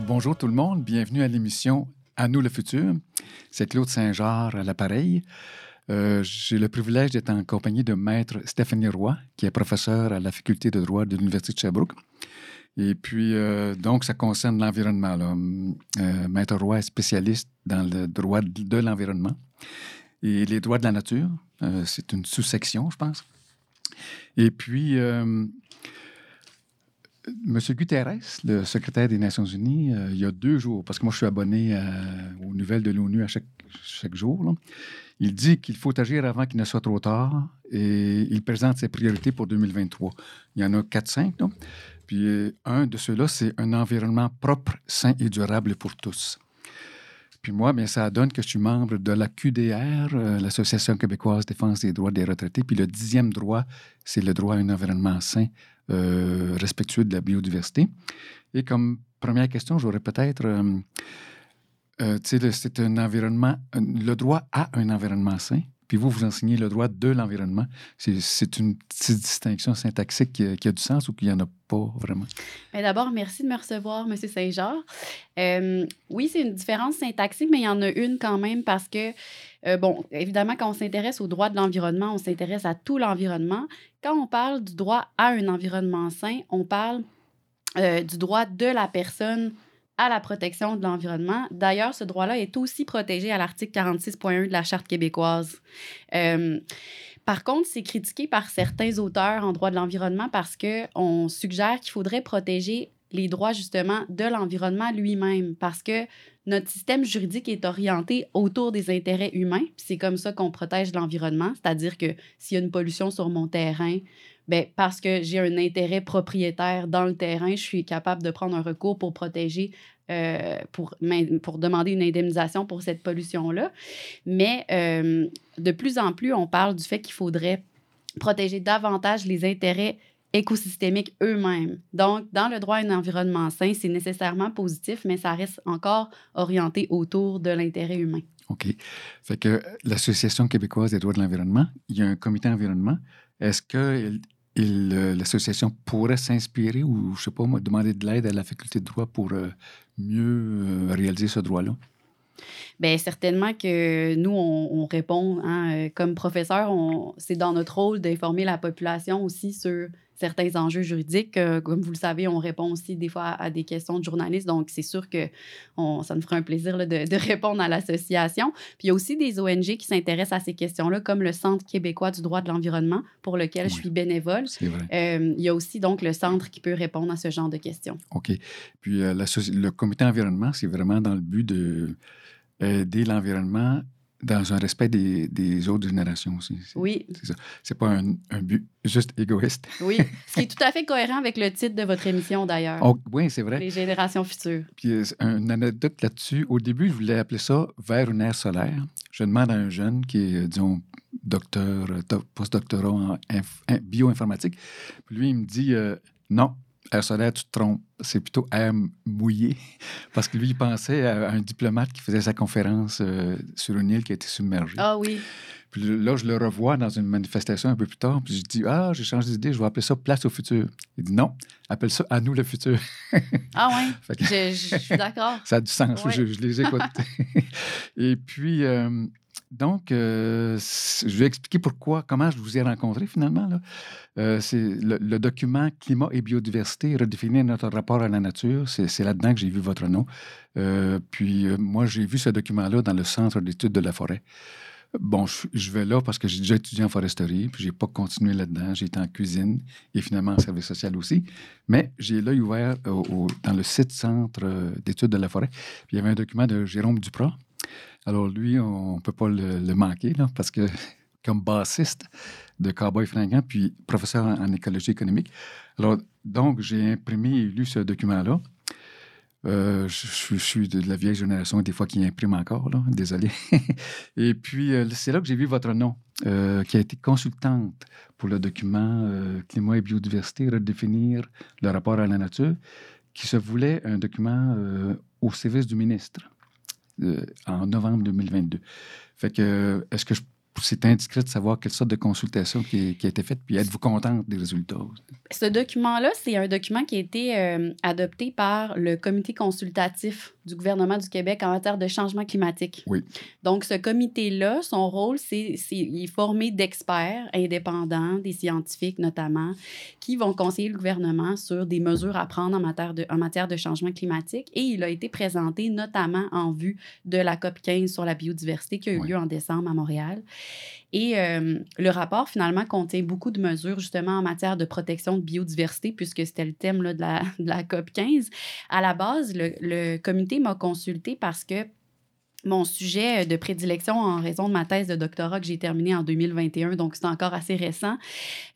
Bonjour tout le monde, bienvenue à l'émission À nous le futur. C'est Claude Saint-Georges à l'appareil. Euh, J'ai le privilège d'être en compagnie de Maître Stéphanie Roy, qui est professeur à la faculté de droit de l'Université de Sherbrooke. Et puis, euh, donc, ça concerne l'environnement. Euh, Maître Roy est spécialiste dans le droit de l'environnement et les droits de la nature. C'est une sous-section, je pense. Et puis, euh, Monsieur Guterres, le secrétaire des Nations Unies, euh, il y a deux jours, parce que moi je suis abonné à- aux nouvelles de l'ONU à chaque, jour, il dit qu'il faut agir avant qu'il ne soit trop tard et il présente ses priorités pour 2023. Il y en a 4-5. là. Puis euh, un de ceux-là, c'est un environnement propre, sain et durable pour tous. Puis moi, bien, ça donne que je suis membre de la QDR, euh, l'Association québécoise défense des droits des retraités. Puis le dixième droit, c'est le droit à un environnement sain, euh, respectueux de la biodiversité. Et comme première question, j'aurais peut-être, euh, euh, c'est un environnement, le droit à un environnement sain. Puis vous, vous enseignez le droit de l'environnement. C'est- une petite distinction syntaxique qui a, du sens ou qu'il n'y en a pas vraiment? Mais D'abord, merci de me recevoir, M. Saint-Jean. Euh, oui, c'est une différence syntaxique, mais il y en a une quand même parce que, euh, bon, évidemment, quand on s'intéresse au droit de l'environnement, on s'intéresse à tout l'environnement. Quand on parle du droit à un environnement sain, on parle euh, du droit de la personne à la protection de l'environnement. D'ailleurs, ce droit-là est aussi protégé à l'article 46.1 de la Charte québécoise. Euh, par contre, c'est critiqué par certains auteurs en droit de l'environnement parce qu'on suggère qu'il faudrait protéger les droits justement de l'environnement lui-même parce que notre système juridique est orienté autour des intérêts humains. C'est comme ça qu'on protège l'environnement, c'est-à-dire que s'il y a une pollution sur mon terrain, ben, parce que j'ai un intérêt propriétaire dans le terrain, je suis capable de prendre un recours pour protéger, euh, pour, demander une indemnisation pour cette pollution-là. Mais euh, de plus en plus, on parle du fait qu'il faudrait protéger davantage les intérêts écosystémiques eux-mêmes. Donc, dans le droit à un environnement sain, c'est nécessairement positif, mais ça reste encore orienté autour de l'intérêt humain. OK. Fait que l'Association québécoise des droits de l'environnement, il y a un comité environnement. Est-ce que euh, l'association pourrait s'inspirer ou, je sais pas demander de l'aide à la faculté de droit pour euh, mieux euh, réaliser ce droit-là? Bien, certainement que nous, on, on répond, hein, euh, comme professeur, c'est dans notre rôle d'informer la population aussi sur certains enjeux juridiques. Euh, comme vous le savez, on répond aussi des fois à, à des questions de journalistes, donc c'est sûr que on- ça nous ferait un plaisir là, de, de répondre à l'association. Puis il y a aussi des ONG qui s'intéressent à ces questions-là, comme le Centre québécois du droit de l'environnement, pour lequel je suis bénévole. Vrai. Euh, il y a aussi donc le centre qui peut répondre à ce genre de questions. OK. Puis euh, le comité environnement, c'est vraiment dans le but de aider l'environnement dans un respect des, des autres générations aussi. Oui, C'est ça. C'est pas un, un but juste égoïste. oui. Ce qui est tout à fait cohérent avec le titre de votre émission d'ailleurs. Oh, oui, c'est vrai. Les générations futures. Puis euh, une anecdote là-dessus. Au début, je voulais appeler ça vers une ère solaire. Je demande à un jeune qui est, euh, disons, docteur, euh, doc- postdoctorat en inf- in- bioinformatique. Puis lui, il me dit euh, non, air solaire, tu te trompes. C'est plutôt air mouillé. Parce que lui, il pensait à un diplomate qui faisait sa conférence euh, sur une île qui a été submergée. Ah oui. Puis là, je le revois dans une manifestation un peu plus tard. Puis je dis Ah, j'ai changé d'idée, je vais appeler ça Place au futur. Il dit Non, appelle ça À nous le futur. Ah que- Je, je- je suis d'accord. ça a du sens, Ouais. je, je les écoute. Et puis, euh, donc, euh, je vais expliquer pourquoi, comment je vous ai rencontré finalement. Euh, c'est le, document Climat et biodiversité, redéfinir notre rapport à la nature. C'est là-dedans que j'ai vu votre nom. Euh, puis, moi, j'ai vu ce document-là dans le Centre d'études de la forêt. Bon, je, vais là parce que j'ai déjà étudié en foresterie, puis j'ai pas continué là-dedans. J'ai été en cuisine et finalement en service social aussi. Mais j'ai l'œil ouvert dans le site Centre d'études de la forêt. Puis il y avait un document de Jérôme Duprat Alors, lui, on ne peut pas le, le manquer, là, parce que comme bassiste de Cowboy Fringant, puis professeur en, écologie économique. Alors, donc, j'ai imprimé et lu ce document-là. Euh, je, suis de la vieille génération, des fois qui imprime encore, là, désolé. et puis, euh, c'est là que j'ai vu votre nom, euh, qui a été consultante pour le document Climat et biodiversité, redéfinir le rapport à la nature, qui se voulait un document au service du ministre en novembre 2022. Fait que, est-ce que je- c'est indiscret de savoir quelle sorte de consultation qui, qui a été faite, puis êtes-vous contente des résultats? Ce document-là, c'est un document qui a été euh, adopté par le comité consultatif du gouvernement du Québec en matière de changement climatique. Oui. Donc, ce comité-là, son rôle, c'est il est formé d'experts indépendants, des scientifiques notamment, qui vont conseiller le gouvernement sur des mesures à prendre en matière de, en matière de changement climatique. Et il a été présenté notamment en vue de la COP 15 sur la biodiversité qui a eu Oui. lieu en décembre à Montréal. Et euh, le rapport, finalement, contient beaucoup de mesures, justement, en matière de protection de biodiversité, puisque c'était le thème là, de, la, de la COP 15. À la base, le, le comité m'a consulté parce que mon sujet de prédilection en raison de ma thèse de doctorat que j'ai terminée en 2021, donc c'est encore assez récent,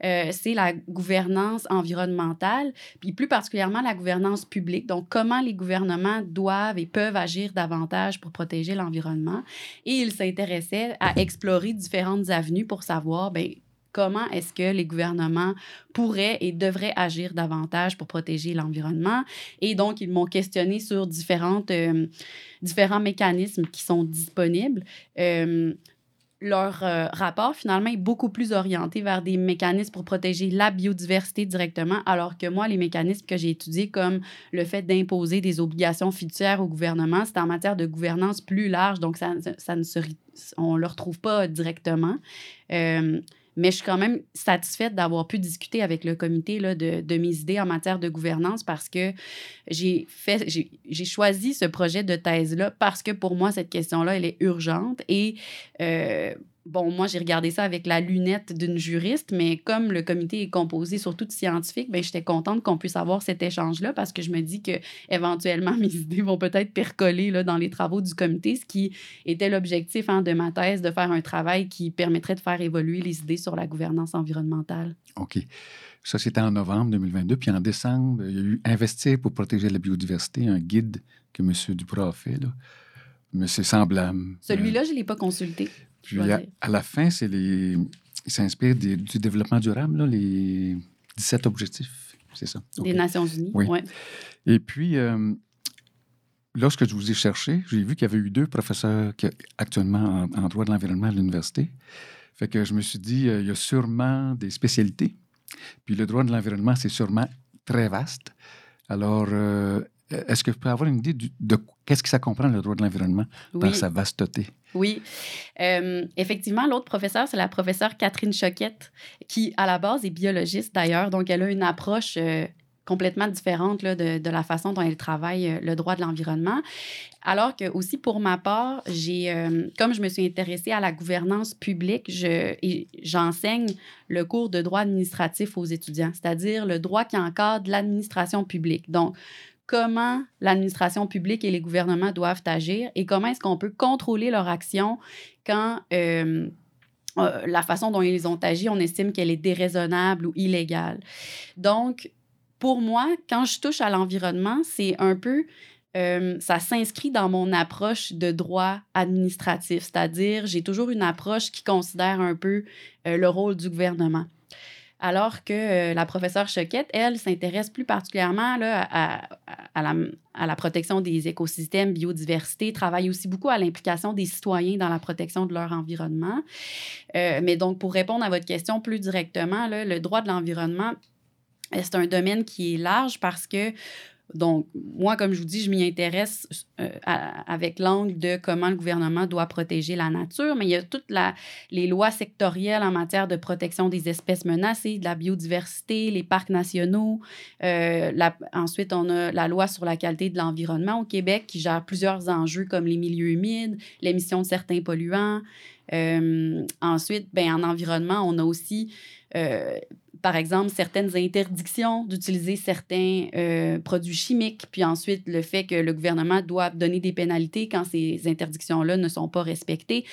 euh, c'est la gouvernance environnementale, puis plus particulièrement la gouvernance publique. Donc, comment les gouvernements doivent et peuvent agir davantage pour protéger l'environnement. Et il s'intéressait à explorer différentes avenues pour savoir, ben comment est-ce que les gouvernements pourraient et devraient agir davantage pour protéger l'environnement? Et donc, ils m'ont questionné sur différentes, euh, différents mécanismes qui sont disponibles. Euh, leur euh, rapport, finalement, est beaucoup plus orienté vers des mécanismes pour protéger la biodiversité directement, alors que moi, les mécanismes que j'ai étudiés, comme le fait d'imposer des obligations fiduciaires au gouvernement, c'est en matière de gouvernance plus large, donc ça, ça ne se, on ne le retrouve pas directement. Mais je suis quand même satisfaite d'avoir pu discuter avec le comité là, de, mes idées en matière de gouvernance parce que j'ai choisi ce projet de thèse-là parce que pour moi, cette question-là, elle est urgente. Et euh, bon, moi, j'ai regardé ça avec la lunette d'une juriste, mais comme le comité est composé surtout de scientifiques, ben, j'étais contente qu'on puisse avoir cet échange-là parce que je me dis que éventuellement mes idées vont peut-être percoler là, dans les travaux du comité, ce qui était l'objectif hein, de ma thèse, de faire un travail qui permettrait de faire évoluer les idées sur la gouvernance environnementale. OK. Ça, c'était en novembre 2022. Puis en décembre, il y a eu Investir pour protéger la biodiversité, un guide que M. Duprat a fait. Là. Mais c'est semblable. Celui-là, je ne l'ai pas consulté. Puis à, la fin, c'est les. Il s'inspire du développement durable, là, les 17 objectifs. C'est ça. Des. Nations Unies. Oui. ouais. Et puis, euh, lorsque je vous ai cherché, j'ai vu qu'il y avait eu deux professeurs qui, actuellement en, en droit de l'environnement à l'université. Fait que je me suis dit, euh, il y a sûrement des spécialités. Puis le droit de l'environnement, c'est sûrement très vaste. Alors, euh, est-ce que vous pouvez avoir une idée du- de qu'est-ce que ça comprend, le droit de l'environnement, dans Oui. sa vasteté? Oui. Euh, effectivement, l'autre professeure, c'est la professeure Catherine Choquette, qui, à la base, est biologiste d'ailleurs. Donc, elle a une approche euh, complètement différente là, de, de la façon dont elle travaille euh, le droit de l'environnement. Alors que, aussi, pour ma part, j'ai, euh, comme je me suis intéressée à la gouvernance publique, je, j'enseigne le cours de droit administratif aux étudiants, c'est-à-dire le droit qui encadre l'administration publique. Donc, comment l'administration publique et les gouvernements doivent agir et comment est-ce qu'on peut contrôler leur action quand euh, euh, la façon dont ils ont agi, on estime qu'elle est déraisonnable ou illégale. Donc, pour moi, quand je touche à l'environnement, c'est un peu, euh, ça s'inscrit dans mon approche de droit administratif, c'est-à-dire j'ai toujours une approche qui considère un peu le rôle du gouvernement. Alors que euh, la professeure Choquette, elle, s'intéresse plus particulièrement là, à, la, protection des écosystèmes, biodiversité, travaille aussi beaucoup à l'implication des citoyens dans la protection de leur environnement. Euh, mais donc, pour répondre à votre question plus directement, là, le droit de l'environnement, c'est un domaine qui est large parce que donc, moi, comme je vous dis, je m'y intéresse euh, avec l'angle de comment le gouvernement doit protéger la nature, mais il y a toutes les lois sectorielles en matière de protection des espèces menacées, de la biodiversité, les parcs nationaux. Euh, ensuite, on a la loi sur la qualité de l'environnement au Québec qui gère plusieurs enjeux comme les milieux humides, l'émission de certains polluants. Euh, ensuite, ben, en environnement, on a aussi, euh, par exemple, certaines interdictions d'utiliser certains euh, produits chimiques, puis ensuite le fait que le gouvernement doit donner des pénalités quand ces interdictions-là ne sont pas respectées.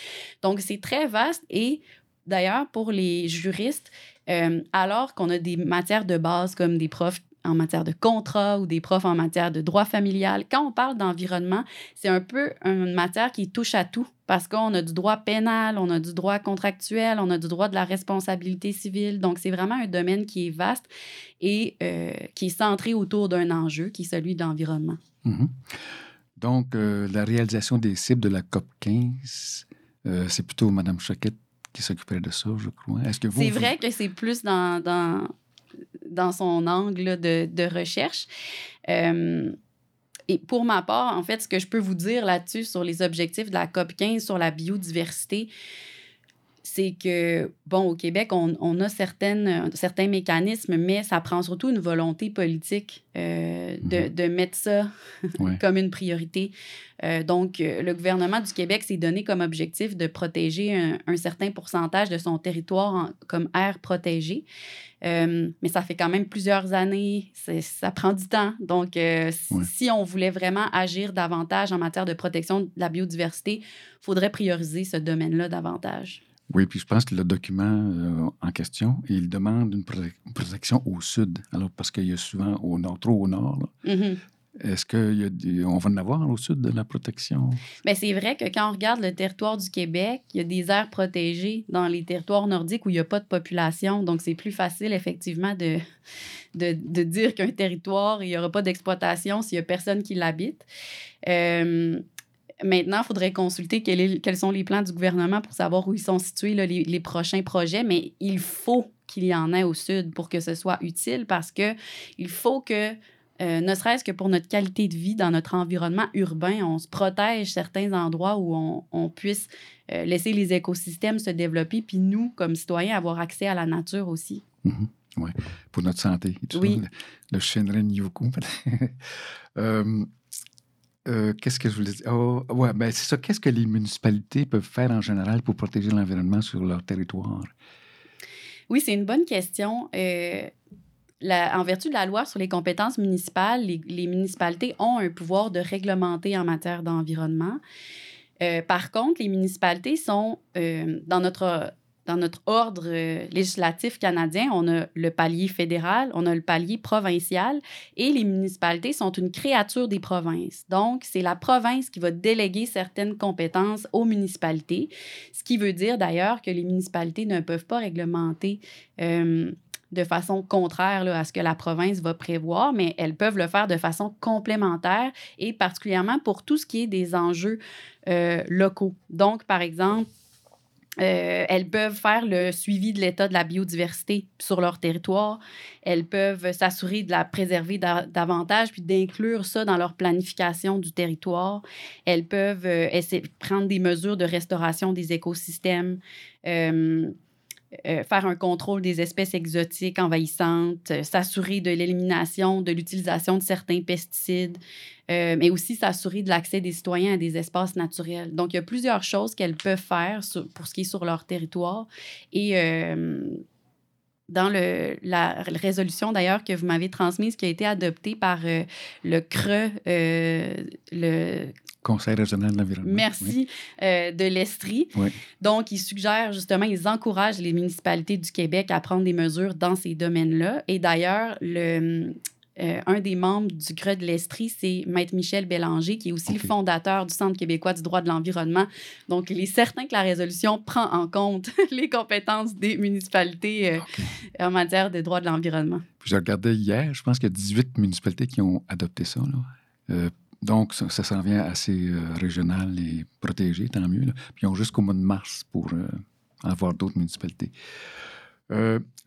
Donc, c'est très vaste et d'ailleurs, pour les juristes, euh, alors qu'on a des matières de base comme des profs en matière de contrat ou des profs en matière de droit familial. Quand on parle d'environnement, c'est un peu une matière qui touche à tout parce qu'on a du droit pénal, on a du droit contractuel, on a du droit de la responsabilité civile. Donc, c'est vraiment un domaine qui est vaste et euh, qui est centré autour d'un enjeu qui est celui de l'environnement. Mhm. Donc, euh, la réalisation des cibles de la COP 15, euh, c'est plutôt Mme Choquette qui s'occuperait de ça, je crois. Est-ce que vous... C'est vrai que c'est plus dans, dans, dans son angle de, de recherche. Et pour ma part, en fait, ce que je peux vous dire là-dessus sur les objectifs de la COP 15 sur la biodiversité, c'est que, bon, au Québec, on, on a certaines, certains mécanismes, mais ça prend surtout une volonté politique euh, de, Mhm. de mettre ça Ouais. comme une priorité. Euh, donc, euh, le gouvernement du Québec s'est donné comme objectif de protéger un, un certain pourcentage de son territoire en- comme aire protégée. Euh, mais ça fait quand même plusieurs années, ça prend du temps. Donc, euh, Ouais. si on voulait vraiment agir davantage en matière de protection de la biodiversité, il faudrait prioriser ce domaine-là davantage. Oui, puis je pense que le document euh, en question, il demande une, prote- une protection au sud. Alors, parce qu'il y a souvent au nord, trop au nord. Mhm. Est-ce qu'on va en avoir au sud de la protection? Mais c'est vrai que quand on regarde le territoire du Québec, il y a des aires protégées dans les territoires nordiques où il n'y a pas de population. Donc, c'est plus facile, effectivement, de, de, de dire qu'un territoire, il n'y aura pas d'exploitation s'il n'y a personne qui l'habite. Euh, maintenant, il faudrait consulter quel est- quels sont les plans du gouvernement pour savoir où ils sont situés, là, les, les prochains projets. Mais il faut qu'il y en ait au sud pour que ce soit utile parce que il faut que euh, ne serait-ce que pour notre qualité de vie dans notre environnement urbain, on se protège certains endroits où on, on puisse euh, laisser les écosystèmes se développer, puis nous, comme citoyens, avoir accès à la nature aussi. Mhm. Oui, pour notre santé. Et tout Oui. ça, le, le Shinrin Yoku. Euh, euh, Qu'est-ce que je voulais dire? Oh, ouais, ben c'est ça. Qu'est-ce que les municipalités peuvent faire en général pour protéger l'environnement sur leur territoire? Oui, c'est une bonne question. Euh, en vertu de la loi sur les compétences municipales, les, municipalités ont un pouvoir de réglementer en matière d'environnement. Euh, par contre, les municipalités sont dans notre dans notre ordre euh, législatif canadien, on a le palier fédéral, on a le palier provincial et les municipalités sont une créature des provinces. Donc, c'est la province qui va déléguer certaines compétences aux municipalités, ce qui veut dire d'ailleurs que les municipalités ne peuvent pas réglementer euh, de façon contraire à ce que la province va prévoir, mais elles peuvent le faire de façon complémentaire et particulièrement pour tout ce qui est des enjeux euh, locaux. Donc, par exemple, euh, elles peuvent faire le suivi de l'état de la biodiversité sur leur territoire. Elles peuvent s'assurer de la préserver da- davantage puis d'inclure ça dans leur planification du territoire. Elles peuvent euh, essayer, prendre des mesures de restauration des écosystèmes. euh, euh, faire un contrôle des espèces exotiques envahissantes, euh, s'assurer de l'élimination, de l'utilisation de certains pesticides, euh, mais aussi s'assurer de l'accès des citoyens à des espaces naturels. Donc, il y a plusieurs choses qu'elles peuvent faire pour ce qui est sur leur territoire. Et dans le, la résolution, d'ailleurs, que vous m'avez transmise, qui a été adoptée par euh, le CRE, euh, le Conseil régional de l'environnement. Merci euh, de l'Estrie. Oui. Donc, ils suggèrent justement, ils encouragent les municipalités du Québec à prendre des mesures dans ces domaines-là. Et d'ailleurs, le, euh, un des membres du CRE de l'Estrie, c'est Maître Michel Bélanger, qui est aussi le fondateur du Centre québécois du droit de l'environnement. Donc, il est certain que la résolution prend en compte les compétences des municipalités euh, en matière de droit de l'environnement. Je regardais hier, je pense qu'il y a 18 municipalités qui ont adopté ça. là. Euh, donc, ça, ça s'en vient assez régional et protégé, tant mieux. là. Puis ils ont jusqu'au mois de mars pour avoir d'autres municipalités.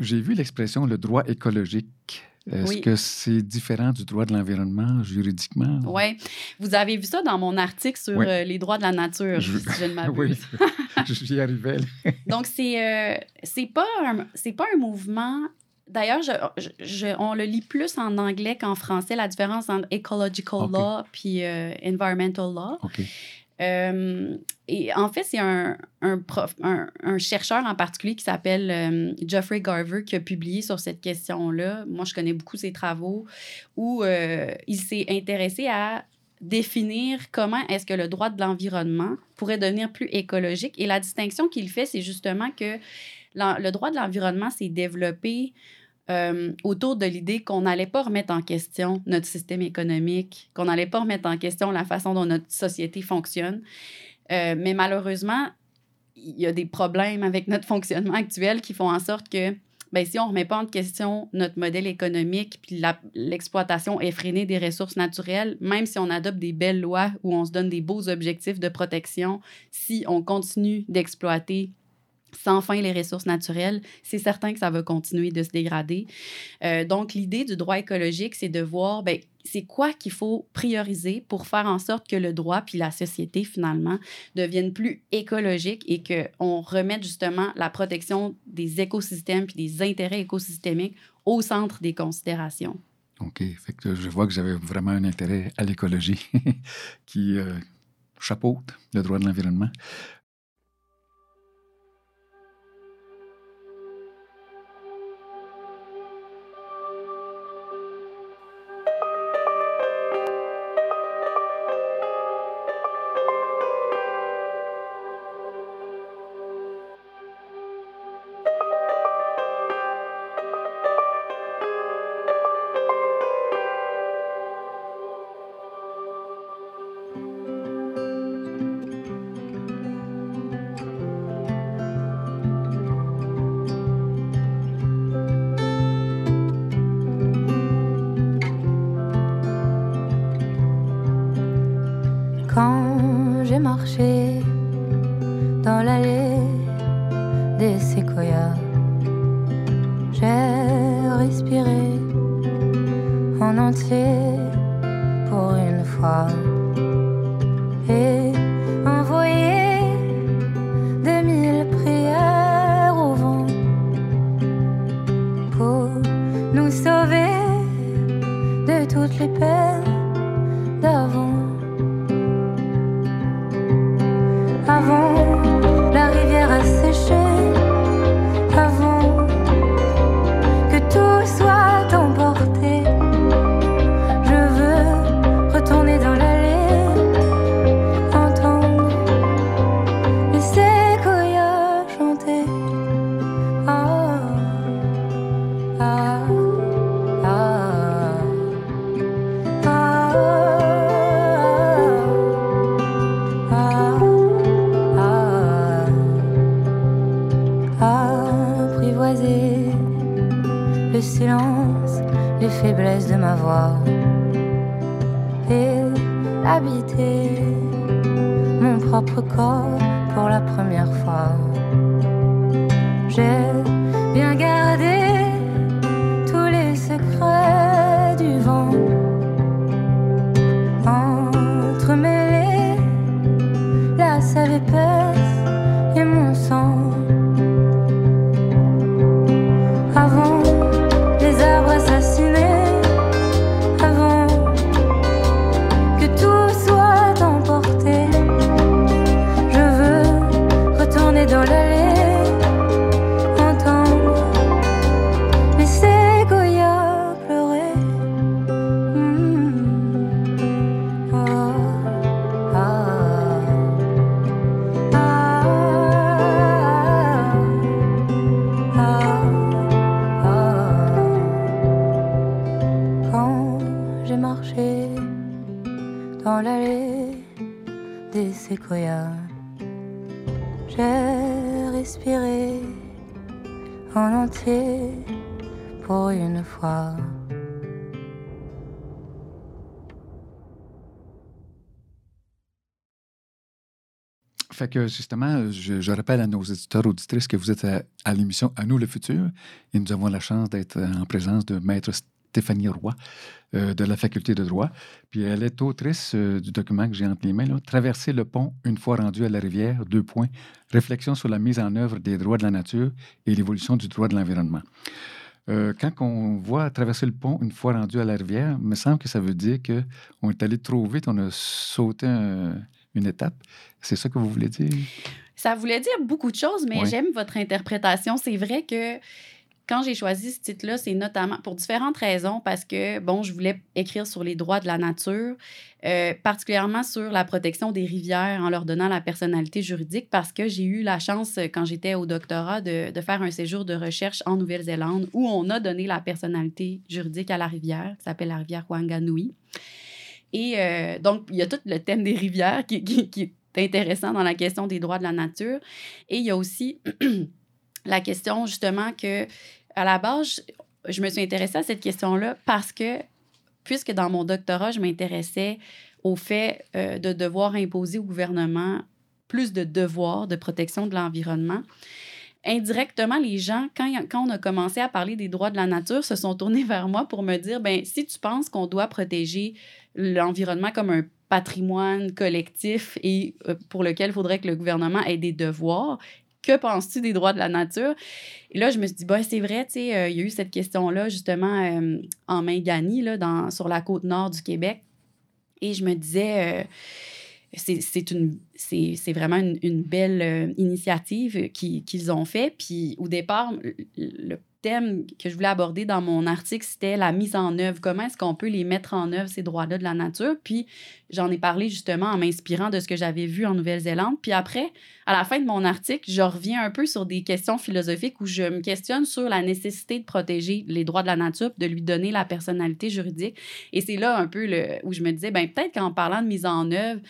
J'ai vu l'expression le droit écologique. Est-ce Oui. que c'est différent du droit de l'environnement juridiquement? Oui. Vous avez vu ça dans mon article sur Oui. euh, les droits de la nature, Je- si je ne m'abuse. oui, j'y arrivais. Donc, c'est euh, c'est pas, un- pas un mouvement. D'ailleurs, je, je- je- on le lit plus en anglais qu'en français, la différence entre ecological law puis euh, environmental law. OK. Euh, et en fait, c'est un, un, prof, un, chercheur en particulier qui s'appelle euh, Geoffrey Garver qui a publié sur cette question-là. Moi, je connais beaucoup ses travaux où euh, il s'est intéressé à définir comment est-ce que le droit de l'environnement pourrait devenir plus écologique. Et la distinction qu'il fait, c'est justement que le droit de l'environnement s'est développé euh, autour de l'idée qu'on n'allait pas remettre en question notre système économique, qu'on n'allait pas remettre en question la façon dont notre société fonctionne. Euh, mais malheureusement, il y a des problèmes avec notre fonctionnement actuel qui font en sorte que ben, si on ne remet pas en question notre modèle économique puis l'exploitation effrénée des ressources naturelles, même si on adopte des belles lois où on se donne des beaux objectifs de protection, si on continue d'exploiter sans fin les ressources naturelles, c'est certain que ça va continuer de se dégrader. Euh, donc, l'idée du droit écologique, c'est de voir, ben, c'est quoi qu'il faut prioriser pour faire en sorte que le droit puis la société, finalement, deviennent plus écologiques et qu'on remette justement la protection des écosystèmes puis des intérêts écosystémiques au centre des considérations. OK. Fait que je vois que j'avais vraiment un intérêt à l'écologie qui euh, chapeaute le droit de l'environnement. Fait que justement, je, rappelle à nos éditeurs, auditrices que vous êtes à, l'émission À nous le futur. Et nous avons la chance d'être en présence de Maître Stéphanie Roy euh, de la Faculté de droit. Puis elle est autrice euh, du document que j'ai entre les mains, Traverser le pont une fois rendu à la rivière, deux points, réflexion sur la mise en œuvre des droits de la nature et l'évolution du droit de l'environnement. Euh, quand on voit traverser le pont une fois rendu à la rivière, il me semble que ça veut dire qu'on est allé trop vite, on a sauté un une étape. C'est ça que vous voulez dire? Ça voulait dire beaucoup de choses, mais Oui. j'aime votre interprétation. C'est vrai que quand j'ai choisi ce titre-là, c'est notamment pour différentes raisons, parce que, bon, je voulais écrire sur les droits de la nature, euh, particulièrement sur la protection des rivières en leur donnant la personnalité juridique, parce que j'ai eu la chance, euh, quand j'étais au doctorat, de, faire un séjour de recherche en Nouvelle-Zélande où on a donné la personnalité juridique à la rivière, qui s'appelle la rivière Wanganui. Et euh, donc, il y a tout le thème des rivières qui est intéressant dans la question des droits de la nature. Et il y a aussi la question, justement, que à la base, je, me suis intéressée à cette question-là parce que, puisque dans mon doctorat, je m'intéressais au fait euh, de devoir imposer au gouvernement plus de devoirs de protection de l'environnement. Indirectement, les gens, quand, quand on a commencé à parler des droits de la nature, se sont tournés vers moi pour me dire, ben si tu penses qu'on doit protéger l'environnement comme un patrimoine collectif et euh, pour lequel il faudrait que le gouvernement ait des devoirs, que penses-tu des droits de la nature? Et là, je me suis dit, bah, c'est vrai, euh, il y a eu cette question-là, justement, euh, en Mingani, là, sur la côte nord du Québec. Et je me disais, euh, c'est vraiment une, belle euh, initiative qui- qu'ils ont fait. Puis au départ, le thème que je voulais aborder dans mon article, c'était la mise en œuvre. Comment est-ce qu'on peut les mettre en œuvre, ces droits-là de la nature? Puis j'en ai parlé justement en m'inspirant de ce que j'avais vu en Nouvelle-Zélande. Puis après, à la fin de mon article, je reviens un peu sur des questions philosophiques où je me questionne sur la nécessité de protéger les droits de la nature, de lui donner la personnalité juridique. Et c'est là un peu le, où je me disais, ben peut-être qu'en parlant de mise en œuvre,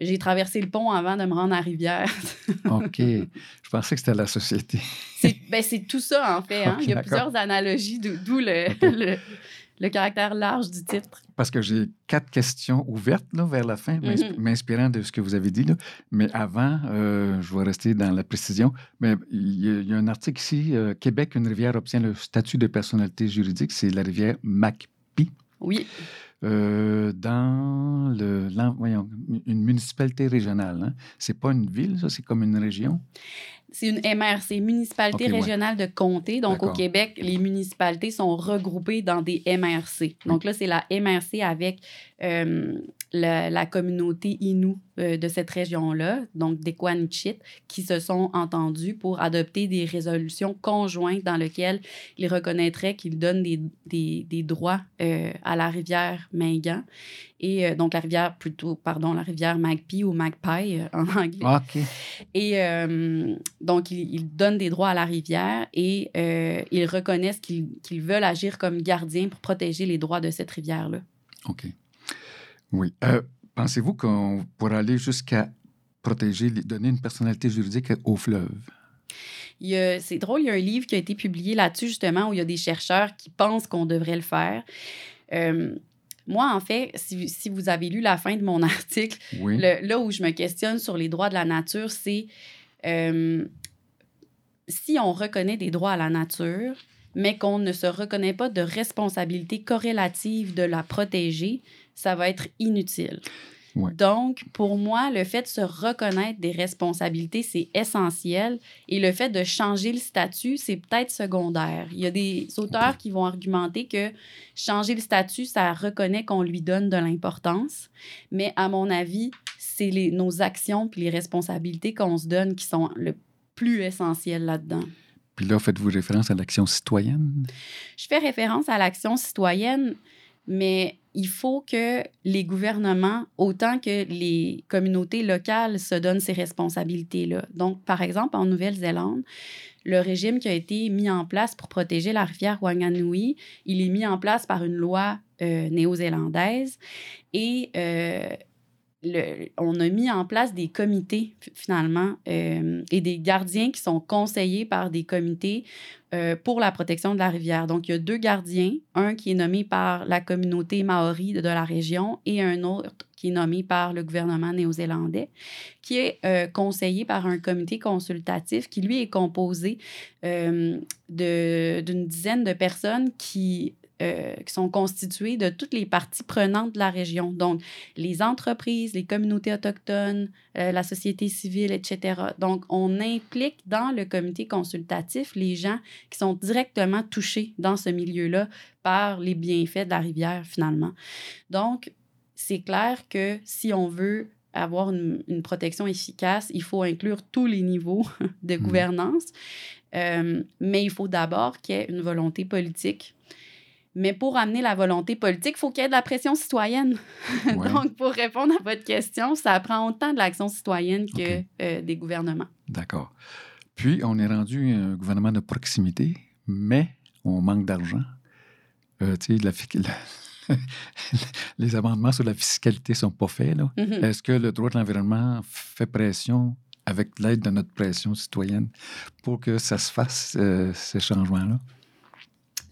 j'ai traversé le pont avant de me rendre à Rivière. OK. Je pensais que c'était la société. C'est ben, tout ça, en fait. hein. Il y a plusieurs analogies, d'où le, Ok. le, le caractère large du titre. Parce que j'ai quatre questions ouvertes là, vers la fin, Mhm. m'inspirant de ce que vous avez dit. Là. Mais avant, euh, je vais rester dans la précision. Mais il y a, il y a un article ici euh, Québec, une rivière obtient le statut de personnalité juridique. C'est la rivière MacPie. Oui, euh, dans le, voyons, une municipalité régionale. Hein. C'est pas une ville, ça, c'est comme une région? c'est une MRC, Municipalité ouais. régionale de comté. Donc, au. Québec, les municipalités sont regroupées dans des MRC. Donc là, c'est la MRC avec euh, la, la communauté Innu euh, de cette région-là, donc des Quanichit, qui se sont entendus pour adopter des résolutions conjointes dans lesquelles ils reconnaîtraient qu'ils donnent des, des, des droits euh, à la rivière Mingan. Et euh, donc, la rivière, plutôt, pardon, la rivière Magpie ou Magpie euh, en anglais. Ah, OK. Et euh, donc, ils, donnent des droits à la rivière et ils reconnaissent qu'ils qu'ils veulent agir comme gardiens pour protéger les droits de cette rivière-là. OK. Oui. Pensez-vous qu'on pourrait aller jusqu'à protéger, donner une personnalité juridique au fleuve? C'est drôle, il y a un livre qui a été publié là-dessus, justement, où il y a des chercheurs qui pensent qu'on devrait le faire. Euh, moi, en fait, si, si vous avez lu la fin de mon article, Oui. Le- là où je me questionne sur les droits de la nature, c'est euh, si on reconnaît des droits à la nature, mais qu'on ne se reconnaît pas de responsabilité corrélative de la protéger, ça va être inutile. Ouais. Donc, pour moi, le fait de se reconnaître des responsabilités, c'est essentiel. Et le fait de changer le statut, c'est peut-être secondaire. Il y a des auteurs qui vont argumenter que changer le statut, ça reconnaît qu'on lui donne de l'importance. Mais à mon avis, c'est les- nos actions puis les responsabilités qu'on se donne qui sont le plus essentielles là-dedans. Puis là, faites-vous référence à l'action citoyenne? Je fais référence à l'action citoyenne, mais il faut que les gouvernements, autant que les communautés locales, se donnent ces responsabilités-là. Donc, par exemple, en Nouvelle-Zélande, le régime qui a été mis en place pour protéger la rivière Wanganui, il est mis en place par une loi euh, néo-zélandaise et euh, on a mis en place des comités, finalement, euh, et des gardiens qui sont conseillés par des comités euh, pour la protection de la rivière. Donc, il y a deux gardiens, un qui est nommé par la communauté maori de, la région et un autre qui est nommé par le gouvernement néo-zélandais, qui est euh, conseillé par un comité consultatif qui, lui, est composé d'une dizaine de personnes qui, euh, qui sont constituées de toutes les parties prenantes de la région. Donc, les entreprises, les communautés autochtones, euh, la société civile, etc. Donc, on implique dans le comité consultatif les gens qui sont directement touchés dans ce milieu-là par les bienfaits de la rivière, finalement. Donc, c'est clair que si on veut avoir une, une protection efficace, il faut inclure tous les niveaux de gouvernance. Euh, mais il faut d'abord qu'il y ait une volonté politique. Mais pour amener la volonté politique, il faut qu'il y ait de la pression citoyenne. Ouais. Donc, pour répondre à votre question, ça prend autant de l'action citoyenne que euh, des gouvernements. D'accord. Puis, on est rendu un gouvernement de proximité, mais on manque d'argent. Euh, tu sais, la fi- la- les amendements sur la fiscalité ne sont pas faits. Mhm. Est-ce que le droit de l'environnement fait pression avec l'aide de notre pression citoyenne pour que ça se fasse, euh, ces changements-là?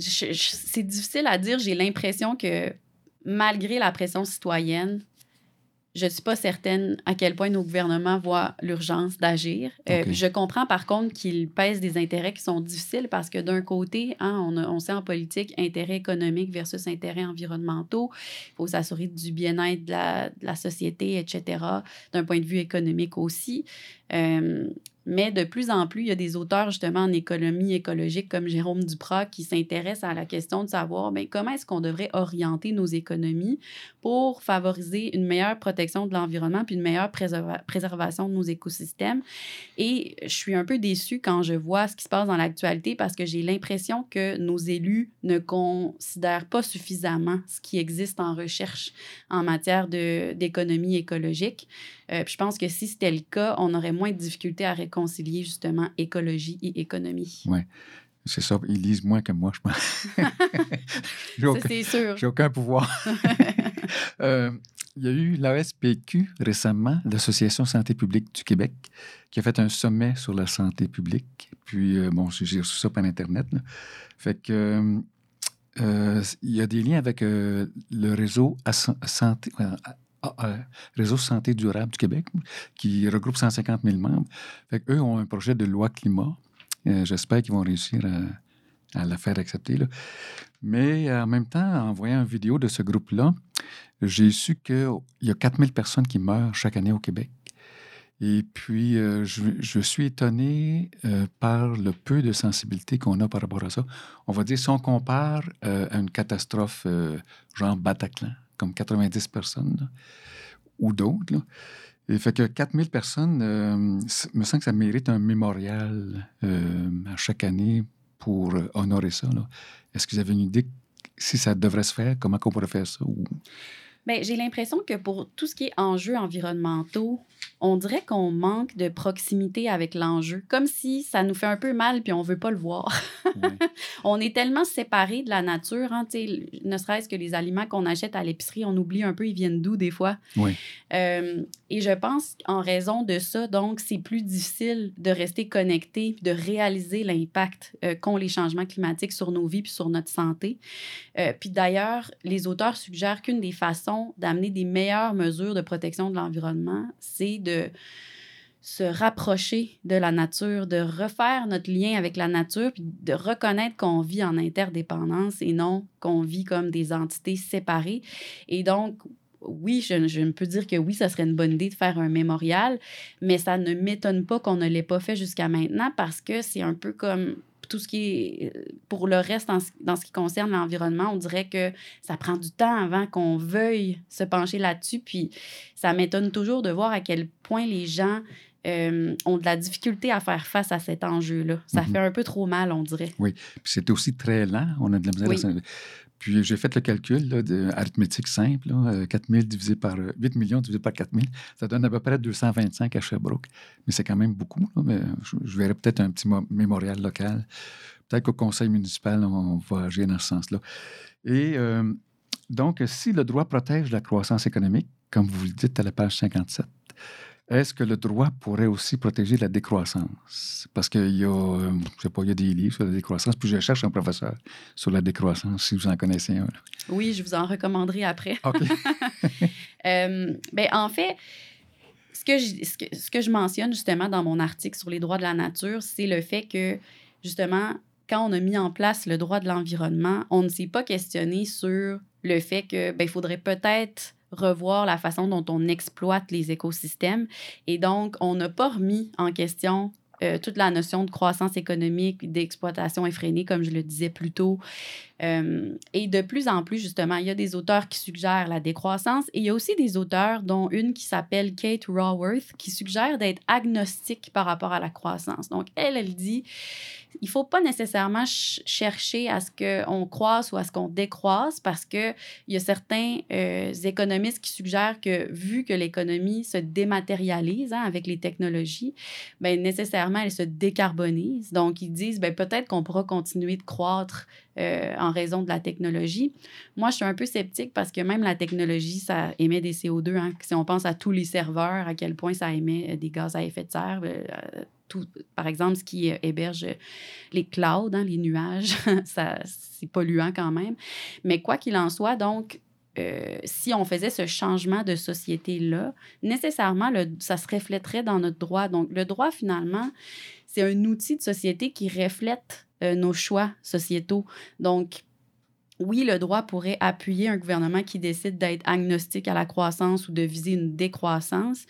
C'est difficile à dire. J'ai l'impression que malgré la pression citoyenne, je ne suis pas certaine à quel point nos gouvernements voient l'urgence d'agir. Euh, je comprends par contre qu'ils pèsent des intérêts qui sont difficiles parce que d'un côté, hein, on, a- on sait en politique intérêts économiques versus intérêts environnementaux. Il faut s'assurer du bien-être de la, de la société, etc., d'un point de vue économique aussi. Euh, mais de plus en plus, il y a des auteurs justement en économie écologique comme Jérôme Duprat qui s'intéressent à la question de savoir ben, comment est-ce qu'on devrait orienter nos économies pour favoriser une meilleure protection de l'environnement puis une meilleure préserva- préservation de nos écosystèmes. Et je suis un peu déçue quand je vois ce qui se passe dans l'actualité parce que j'ai l'impression que nos élus ne considèrent pas suffisamment ce qui existe en recherche en matière d'économie écologique. Euh, puis je pense que si c'était le cas, on aurait moins de difficultés à réconcilier justement écologie et économie. C'est ça, ils lisent moins que moi, je pense. J'ai Ça, aucun- c'est sûr. J'ai aucun pouvoir. Euh, il y a eu l'ASPQ récemment, l'Association Santé publique du Québec, qui a fait un sommet sur la santé publique. Puis, euh, bon, j'ai reçu ça par Internet. là. Fait que. euh, euh, il y a des liens avec le réseau santé, euh, à- à- réseau santé durable du Québec, qui regroupe 150 000 membres. Fait eux ont un projet de loi climat. Euh, J'espère qu'ils vont réussir à, la faire accepter. Mais en même temps, en voyant une vidéo de ce groupe-là, j'ai su qu'il y a 4000 personnes qui meurent chaque année au Québec. Et puis, euh, je, suis étonné euh, par le peu de sensibilité qu'on a par rapport à ça. On va dire, si on compare euh, à une catastrophe euh, genre Bataclan, comme 90 personnes, ou d'autres, et fait que 4000 personnes, euh, me semble que ça mérite un mémorial euh, à chaque année pour euh, honorer ça. Est-ce que vous avez une idée si ça devrait se faire, comment on pourrait faire ça? Ou... J'ai l'impression que pour tout ce qui est enjeux environnementaux, on dirait qu'on manque de proximité avec l'enjeu, comme si ça nous fait un peu mal puis on veut pas le voir. On est tellement séparés de la nature, hein, ne serait-ce que les aliments qu'on achète à l'épicerie, on oublie un peu ils viennent d'où des fois. Oui. Euh, et je pense qu'en raison de ça, donc, c'est plus difficile de rester connecté de réaliser l'impact euh, qu'ont les changements climatiques sur nos vies puis sur notre santé. Euh, puis d'ailleurs, les auteurs suggèrent qu'une des façons d'amener des meilleures mesures de protection de l'environnement, c'est de se rapprocher de la nature, de refaire notre lien avec la nature, puis de reconnaître qu'on vit en interdépendance et non qu'on vit comme des entités séparées. Et donc, oui, je, je peux dire que oui, ça serait une bonne idée de faire un mémorial, mais ça ne m'étonne pas qu'on ne l'ait pas fait jusqu'à maintenant parce que c'est un peu comme tout ce qui est euh, pour le reste en dans ce qui concerne l'environnement, on dirait que ça prend du temps avant qu'on veuille se pencher là-dessus. Puis ça m'étonne toujours de voir à quel point les gens euh, ont de la difficulté à faire face à cet enjeu-là. Ça Mhm. fait un peu trop mal, on dirait. Puis c'est aussi très lent. On a de la misère Oui. à Puis j'ai fait le calcul arithmétique simple. Euh, 4000 divisé par euh, 8 millions divisé par 4000, ça donne à peu près 225 à Sherbrooke. Mais c'est quand même beaucoup. là, mais je, je peut-être un petit mo- mémorial local. Peut-être qu'au conseil municipal, on va agir dans ce sens-là. Et euh, donc, si le droit protège la croissance économique, comme vous le dites à la page 57, est-ce que le droit pourrait aussi protéger la décroissance? Parce qu'il y a, euh, je sais pas, il y a des livres sur la décroissance, puis je cherche un professeur sur la décroissance, si vous en connaissez un. Oui, je vous en recommanderai après. OK. Euh, ben, en fait, ce que, je, ce, que, ce que je mentionne justement dans mon article sur les droits de la nature, c'est le fait que, justement, quand on a mis en place le droit de l'environnement, on ne s'est pas questionné sur le fait que ben, il faudrait peut-être revoir la façon dont on exploite les écosystèmes. Et donc, on n'a pas remis en question euh, toute la notion de croissance économique, d'exploitation effrénée, comme je le disais plus tôt. Euh, et de plus en plus, justement, il y a des auteurs qui suggèrent la décroissance et il y a aussi des auteurs, dont une qui s'appelle Kate Raworth, qui suggère d'être agnostique par rapport à la croissance. Donc, elle, elle dit il ne faut pas nécessairement chercher à ce qu'on croisse ou à ce qu'on décroisse parce qu'il y a certains euh, économistes qui suggèrent que vu que l'économie se dématérialise hein, avec les technologies, ben, nécessairement, elle se décarbonise. Donc, ils disent ben, peut-être qu'on pourra continuer de croître euh, en raison de la technologie. Moi, je suis un peu sceptique parce que même la technologie, ça émet des CO2. Hein. Si on pense à tous les serveurs, à quel point ça émet des gaz à effet de serre, tout, par exemple, ce qui héberge les clouds, hein, les nuages, ça, c'est polluant quand même. Mais quoi qu'il en soit, donc, euh, si on faisait ce changement de société-là, nécessairement, ça se reflèterait dans notre droit. Donc, le droit, finalement, c'est un outil de société qui reflète euh, nos choix sociétaux. Donc, oui, le droit pourrait appuyer un gouvernement qui décide d'être agnostique à la croissance ou de viser une décroissance,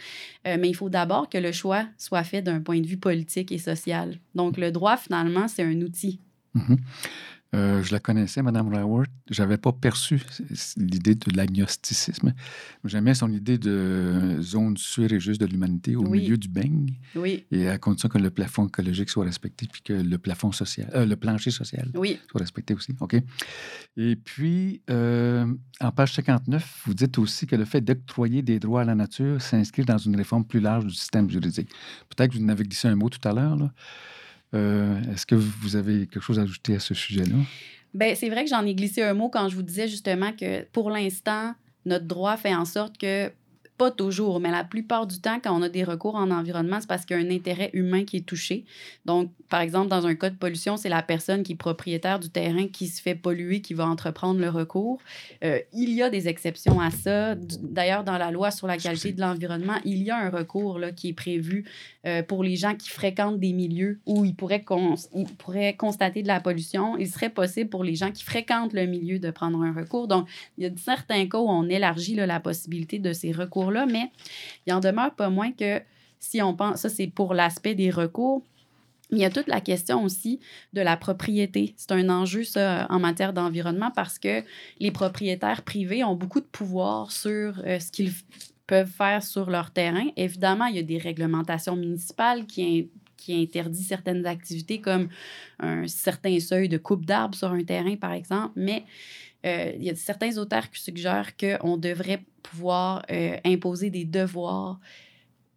euh, mais il faut d'abord que le choix soit fait d'un point de vue politique et social. Donc, le droit, finalement, c'est un outil. Mm-hmm. Euh, je la connaissais, Mme Raworth. Je n'avais pas perçu l'idée de l'agnosticisme. J'aimais son idée de zone sûre et juste de l'humanité au milieu du beigne. Oui. Et à condition que le plafond écologique soit respecté, puis que le plafond social, euh, le plancher social oui. soit respecté aussi. OK? Et puis, euh, en page 59, vous dites aussi que le fait d'octroyer des droits à la nature s'inscrit dans une réforme plus large du système juridique. Peut-être que vous en avez glissé un mot tout à l'heure, là. Euh, est-ce que vous avez quelque chose à ajouter à ce sujet-là? Bien, c'est vrai que j'en ai glissé un mot quand je vous disais justement que pour l'instant, notre droit fait en sorte que pas toujours, mais la plupart du temps, quand on a des recours en environnement, c'est parce qu'il y a un intérêt humain qui est touché. Donc, par exemple, dans un cas de pollution, c'est la personne qui est propriétaire du terrain qui se fait polluer qui va entreprendre le recours. Euh, il y a des exceptions à ça. D'ailleurs, dans la loi sur la qualité de l'environnement, il y a un recours là, qui est prévu euh, pour les gens qui fréquentent des milieux où ils pourraient, ils pourraient constater de la pollution. Il serait possible pour les gens qui fréquentent le milieu de prendre un recours. Donc, il y a certains cas où on élargit là, la possibilité de ces recours mais il en demeure pas moins que si on pense, ça c'est pour l'aspect des recours, il y a toute la question aussi de la propriété. C'est un enjeu, ça, en matière d'environnement, parce que les propriétaires privés ont beaucoup de pouvoir sur euh, ce qu'ils peuvent faire sur leur terrain. Évidemment, il y a des réglementations municipales qui, qui certaines activités comme un certain seuil de coupe d'arbres sur un terrain, par exemple, mais il y a certains auteurs qui suggèrent qu'on devrait pouvoir euh, imposer des devoirs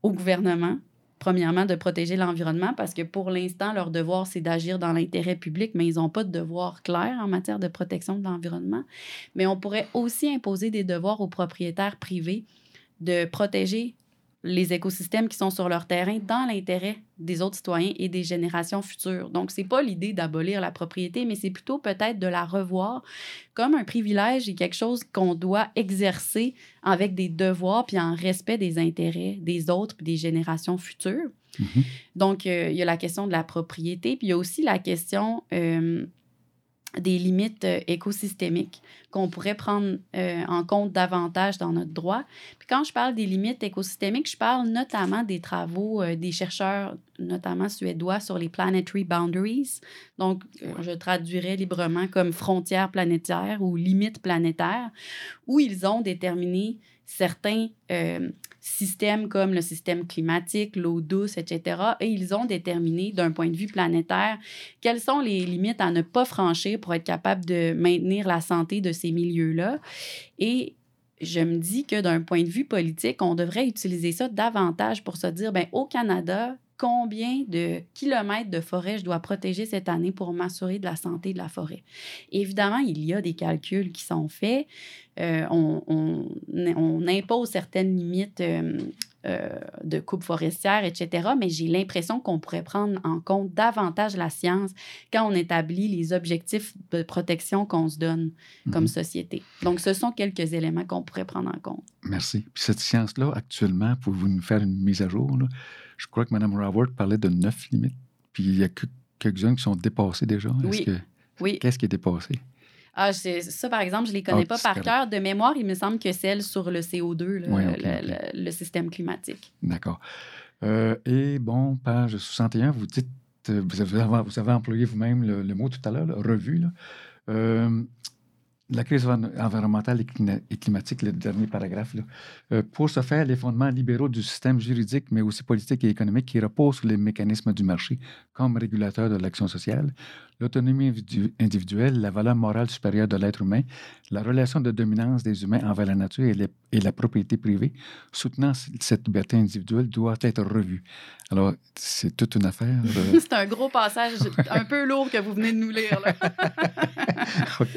au gouvernement. Premièrement, de protéger l'environnement parce que pour l'instant, leur devoir, c'est d'agir dans l'intérêt public, mais ils n'ont pas de devoir clair en matière de protection de l'environnement. Mais on pourrait aussi imposer des devoirs aux propriétaires privés de protéger les écosystèmes qui sont sur leur terrain dans l'intérêt des autres citoyens et des générations futures. Donc, ce n'est pas l'idée d'abolir la propriété, mais c'est plutôt peut-être de la revoir comme un privilège et quelque chose qu'on doit exercer avec des devoirs puis en respect des intérêts des autres et des générations futures. Mm-hmm. Donc, euh, il y a la question de la propriété, puis il y a aussi la question... Euh, des limites euh, écosystémiques qu'on pourrait prendre euh, en compte davantage dans notre droit. Puis quand je parle des limites écosystémiques, je parle notamment des travaux euh, des chercheurs, notamment suédois, sur les planetary boundaries. Donc, je traduirais librement comme frontières planétaires ou limites planétaires, où ils ont déterminé certains systèmes comme le système climatique, l'eau douce, etc. Et ils ont déterminé d'un point de vue planétaire quelles sont les limites à ne pas franchir pour être capable de maintenir la santé de ces milieux-là. Et je me dis que d'un point de vue politique, on devrait utiliser ça davantage pour se dire, ben au Canada, combien de kilomètres de forêt je dois protéger cette année pour m'assurer de la santé de la forêt. Évidemment, il y a des calculs qui sont faits. Euh, on, impose certaines limites euh, euh, de coupe forestière, etc. Mais j'ai l'impression qu'on pourrait prendre en compte davantage la science quand on établit les objectifs de protection qu'on se donne comme mhm. société. Donc, ce sont quelques éléments qu'on pourrait prendre en compte. Merci. Puis cette science-là, actuellement, pouvez-vous nous faire une mise à jour? Là? Je crois que Mme Raworth parlait de neuf limites, puis il y a que quelques-unes qui sont dépassées déjà. Oui. oui. Qu'est-ce qui est dépassé? Ah, ça, par exemple, je ne les connais ah, pas par cœur. De mémoire, il me semble que celle sur le CO2, le, système climatique. D'accord. Euh, et bon, page 61, vous dites, euh, vous avez, vous avez employé vous-même le, le mot tout à l'heure, revue. Là. Euh, la crise env- environnementale et climatique, le dernier paragraphe. Là. Euh, pour ce faire, les fondements libéraux du système juridique, mais aussi politique et économique, qui reposent sur les mécanismes du marché comme régulateur de l'action sociale, l'autonomie individu- individuelle, la valeur morale supérieure de l'être humain, la relation de dominance des humains envers la nature et, les- et la propriété privée, soutenant cette liberté individuelle, doit être revue. Alors, c'est toute une affaire. euh, C'est un gros passage un peu lourd que vous venez de nous lire. là.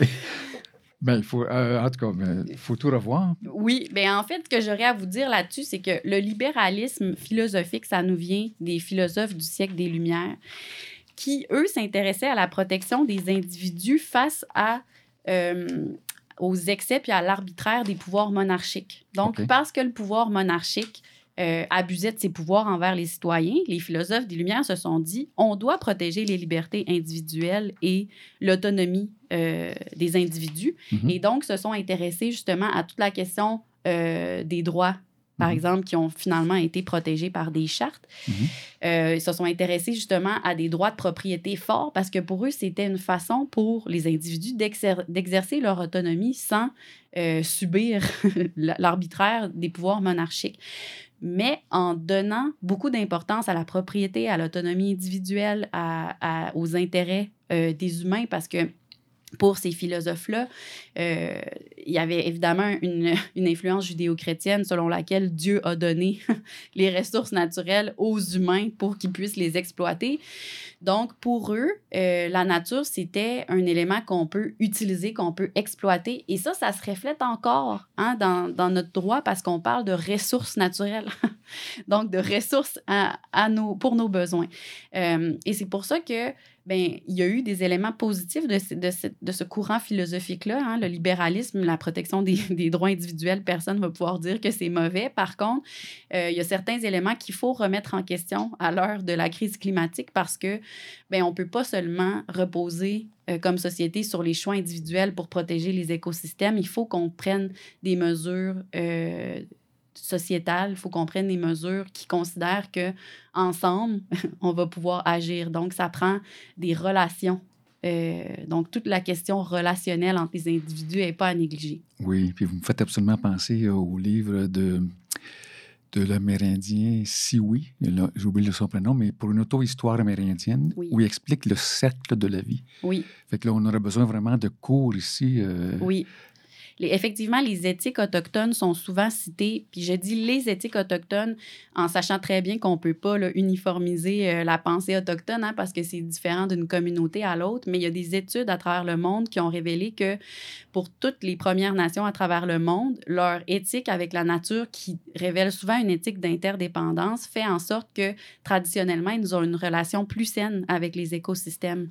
Ben, il faut, euh, en tout cas, ben, il faut tout revoir. Oui, bien en fait, ce que j'aurais à vous dire là-dessus, c'est que le libéralisme philosophique, ça nous vient des philosophes du siècle des Lumières, qui, eux, s'intéressaient à la protection des individus face à, euh, aux excès puis à l'arbitraire des pouvoirs monarchiques. Donc, parce que le pouvoir monarchique euh, abusait de ses pouvoirs envers les citoyens, les philosophes des Lumières se sont dit on doit protéger les libertés individuelles et l'autonomie euh, des individus. Mhm. Et donc, se sont intéressés justement à toute la question euh, des droits, par Mhm. exemple, qui ont finalement été protégés par des chartes. Mhm. Euh, ils se sont intéressés justement à des droits de propriété forts parce que pour eux, c'était une façon pour les individus d'exer- d'exercer leur autonomie sans euh, subir l'arbitraire des pouvoirs monarchiques. Mais en donnant beaucoup d'importance à la propriété, à l'autonomie individuelle, aux intérêts euh, des humains, parce que pour ces philosophes-là, euh, il y avait évidemment une, influence judéo-chrétienne selon laquelle Dieu a donné les ressources naturelles aux humains pour qu'ils puissent les exploiter. Donc, pour eux, euh, la nature, c'était un élément qu'on peut utiliser, qu'on peut exploiter. Et ça, ça se reflète encore hein, dans, notre droit parce qu'on parle de ressources naturelles. Donc, de ressources à nos, pour nos besoins. Euh, et c'est pour ça que ben, il y a eu des éléments positifs de de ce courant philosophique-là, hein, le libéralisme, la protection des, des droits individuels. Personne ne va pouvoir dire que c'est mauvais. Par contre, euh, il y a certains éléments qu'il faut remettre en question à l'heure de la crise climatique parce que ben, on ne peut pas seulement reposer euh, comme société sur les choix individuels pour protéger les écosystèmes. Il faut qu'on prenne des mesures euh, sociétales, il faut qu'on prenne des mesures qui considèrent que ensemble, on va pouvoir agir. Donc, ça prend des relations. Euh, donc, toute la question relationnelle entre les individus n'est pas à négliger. Oui, puis vous me faites absolument penser euh, au livre de, de l'Amérindien Sioui, j'ai oublié son prénom, mais pour une auto-histoire amérindienne, Oui. où il explique le cercle de la vie. Oui, Fait que là, on aurait besoin vraiment de cours ici. euh, oui. Effectivement, les éthiques autochtones sont souvent citées. Puis je dis les éthiques autochtones en sachant très bien qu'on ne peut pas uniformiser euh, la pensée autochtone hein, parce que c'est différent d'une communauté à l'autre. Mais il y a des études à travers le monde qui ont révélé que pour toutes les Premières Nations à travers le monde, leur éthique avec la nature, qui révèle souvent une éthique d'interdépendance, fait en sorte que traditionnellement, ils ont une relation plus saine avec les écosystèmes.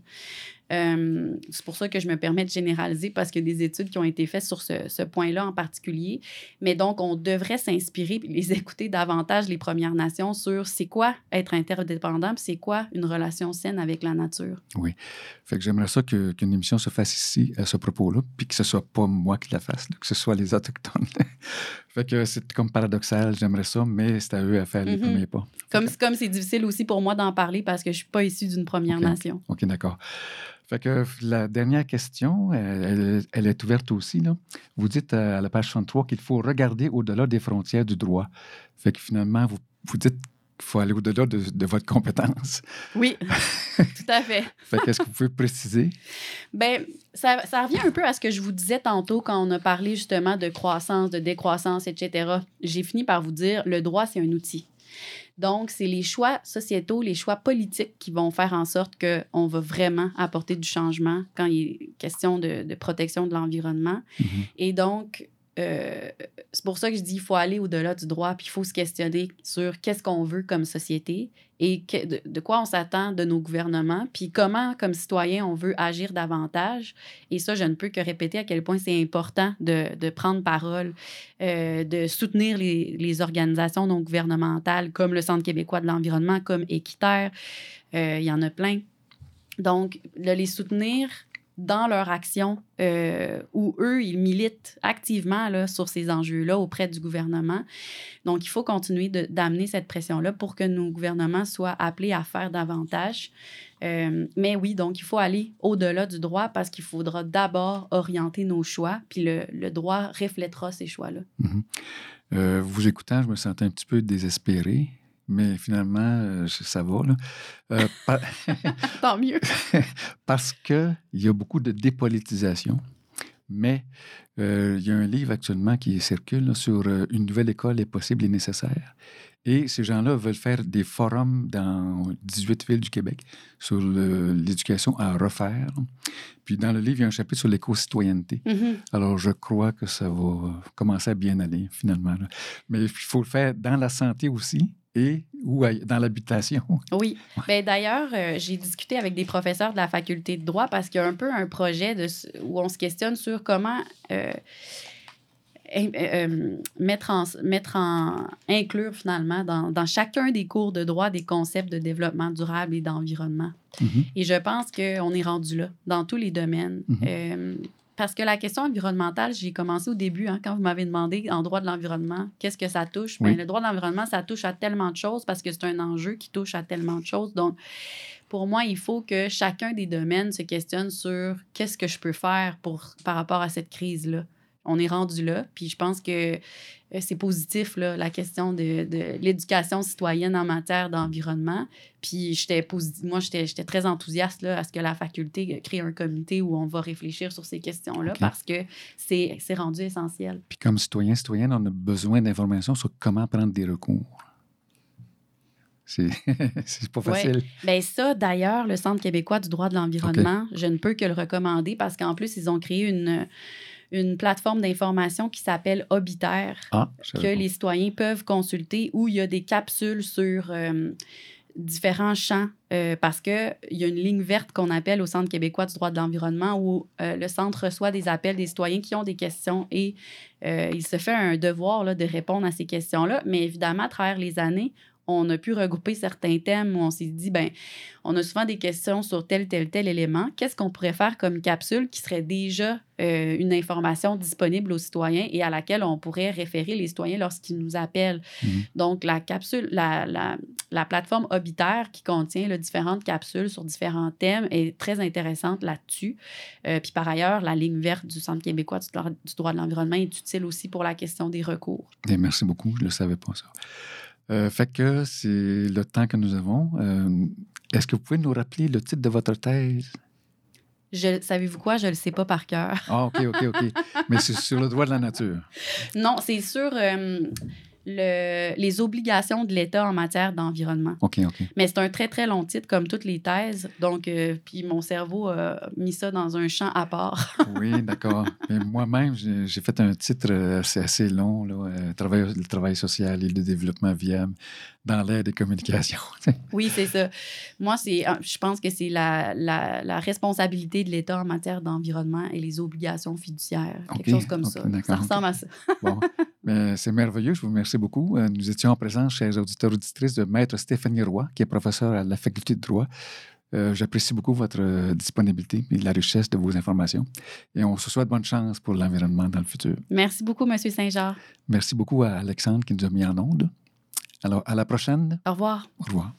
Euh, c'est pour ça que je me permets de généraliser parce qu'il y a des études qui ont été faites sur ce, ce point-là en particulier. Mais donc, on devrait s'inspirer et les écouter davantage, les Premières Nations, sur c'est quoi être interdépendant, c'est quoi une relation saine avec la nature. Fait que j'aimerais ça qu'une émission se fasse ici à ce propos-là, puis que ce soit pas moi qui la fasse, là, que ce soit les Autochtones. fait que c'est comme paradoxal, j'aimerais ça, mais c'est à eux à faire les Mhm. premiers pas. Comme c'est difficile aussi pour moi d'en parler parce que je suis pas issue d'une Première. Nation. OK, d'accord. Fait que la dernière question, elle, elle est ouverte aussi. Là. Vous dites euh, à la page 63 qu'il faut regarder au-delà des frontières du droit. Fait que finalement, vous, vous dites qu'il faut aller au-delà de, de votre compétence. Oui, tout à fait. Fait qu'est-ce que vous pouvez préciser? Ben, ça, ça revient un peu à ce que je vous disais tantôt quand on a parlé justement de croissance, de décroissance, etc. J'ai fini par vous dire, le droit, c'est un outil. Donc, c'est les choix sociétaux, les choix politiques qui vont faire en sorte qu'on va vraiment apporter du changement quand il est question de, de protection de l'environnement. Mhm. Et donc, euh, c'est pour ça que je dis qu'il faut aller au-delà du droit, puis il faut se questionner sur qu'est-ce qu'on veut comme société et de, quoi on s'attend de nos gouvernements, puis comment, comme citoyen, on veut agir davantage. Et ça, je ne peux que répéter à quel point c'est important de, prendre parole, euh, de soutenir les, les organisations non gouvernementales comme le Centre québécois de l'environnement, comme Équiterre. Euh, Il y en a plein. Donc, de les soutenir dans leur action euh, où eux, ils militent activement là, sur ces enjeux-là auprès du gouvernement. Donc, il faut continuer d'amener cette pression-là pour que nos gouvernements soient appelés à faire davantage. Euh, mais oui, donc il faut aller au-delà du droit parce qu'il faudra d'abord orienter nos choix, puis le, le droit reflètera ces choix-là. Euh, vous écoutant, je me sentais un petit peu désespéré, mais finalement, euh, ça va. Là. Euh, par- Tant mieux. parce qu'il y a beaucoup de dépolitisation. Mais euh, il y a un livre actuellement qui circule là, sur euh, une nouvelle école est possible et nécessaire. Et ces gens-là veulent faire des forums dans 18 villes du Québec sur l'éducation à refaire. Puis dans le livre, il y a un chapitre sur l'éco-citoyenneté. Mhm. Alors, je crois que ça va commencer à bien aller, finalement. là. Mais il faut le faire dans la santé aussi et ou dans l'habitation. Oui. Ben, D'ailleurs, euh, j'ai discuté avec des professeurs de la faculté de droit parce qu'il y a un peu un projet de, où on se questionne sur comment euh, euh, mettre, en, mettre en. inclure finalement dans, dans chacun des cours de droit des concepts de développement durable et d'environnement. Mhm. Et je pense qu'on est rendu là dans tous les domaines. Mhm. Euh, parce que la question environnementale, j'ai commencé au début, hein, quand vous m'avez demandé en droit de l'environnement, qu'est-ce que ça touche? Oui. Ben, le droit de l'environnement, ça touche à tellement de choses parce que c'est un enjeu qui touche à tellement de choses. Donc, pour moi, il faut que chacun des domaines se questionne sur qu'est-ce que je peux faire pour, par rapport à cette crise-là. On est rendu là, puis je pense que euh, c'est positif, là, la question de, de l'éducation citoyenne en matière d'environnement. Puis j'étais moi, j'étais très enthousiaste là, à ce que la faculté crée un comité où on va réfléchir sur ces questions-là parce que c'est rendu essentiel. Puis comme citoyen, citoyenne, on a besoin d'informations sur comment prendre des recours. C'est pas Ouais. facile. Bien, ça, d'ailleurs, le Centre québécois du droit de l'environnement, je ne peux que le recommander parce qu'en plus, ils ont créé une, une plateforme d'information qui s'appelle Obitaire. Ah, que les citoyens peuvent consulter où il y a des capsules sur euh, différents champs euh, parce qu'il y a une ligne verte qu'on appelle au Centre québécois du droit de l'environnement où euh, le centre reçoit des appels des citoyens qui ont des questions et il se fait un devoir là, de répondre à ces questions-là. Mais évidemment, à travers les années, on a pu regrouper certains thèmes où on s'est dit, ben, on a souvent des questions sur tel, tel, tel élément. Qu'est-ce qu'on pourrait faire comme capsule qui serait déjà euh, une information disponible aux citoyens et à laquelle on pourrait référer les citoyens lorsqu'ils nous appellent? Mhm. Donc, la capsule, la, la, la plateforme Obitaire qui contient là, différentes capsules sur différents thèmes est très intéressante là-dessus. Euh, puis par ailleurs, la ligne verte du Centre québécois du droit, du droit de l'environnement est utile aussi pour la question des recours. Merci beaucoup, je ne le savais pas ça. Euh, fait que c'est le temps que nous avons. Euh, Est-ce que vous pouvez nous rappeler le titre de votre thèse? Savez-vous quoi? Je ne le sais pas par cœur. Ah, OK, OK, OK. Mais c'est sur le droit de la nature. Non, c'est sur euh, le, les obligations de l'État en matière d'environnement. OK, OK. Mais c'est un très, très long titre, comme toutes les thèses. Donc, euh, puis mon cerveau a mis ça dans un champ à part. Oui, d'accord. Mais moi-même, j'ai j'ai fait un titre euh, assez, assez long, là, euh, travail, le travail social et le développement viable dans l'ère des communications. oui, c'est ça. Moi, c'est, je pense que c'est la, la, la responsabilité de l'État en matière d'environnement et les obligations fiduciaires. Quelque chose comme ça. Ça ressemble à ça. Bon, mais c'est merveilleux. Je vous remercie beaucoup. Euh, Nous étions en présence, chers auditeurs auditrices, de Maître Stéphanie Roy, qui est professeur à la Faculté de droit. Euh, J'apprécie beaucoup votre euh, disponibilité et la richesse de vos informations. Et on se souhaite bonne chance pour l'environnement dans le futur. Merci beaucoup, M. Saint-Jean. Merci beaucoup à Alexandre qui nous a mis en onde. Alors, à la prochaine. Au revoir. Au revoir.